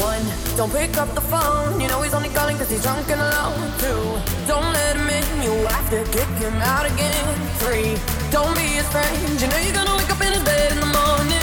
One, don't pick up the phone. You know he's only calling cause he's drunk and alone. Two, don't let him in. You have to kick him out again. Three, don't be his friend. You know you're gonna wake up in his bed in the morning.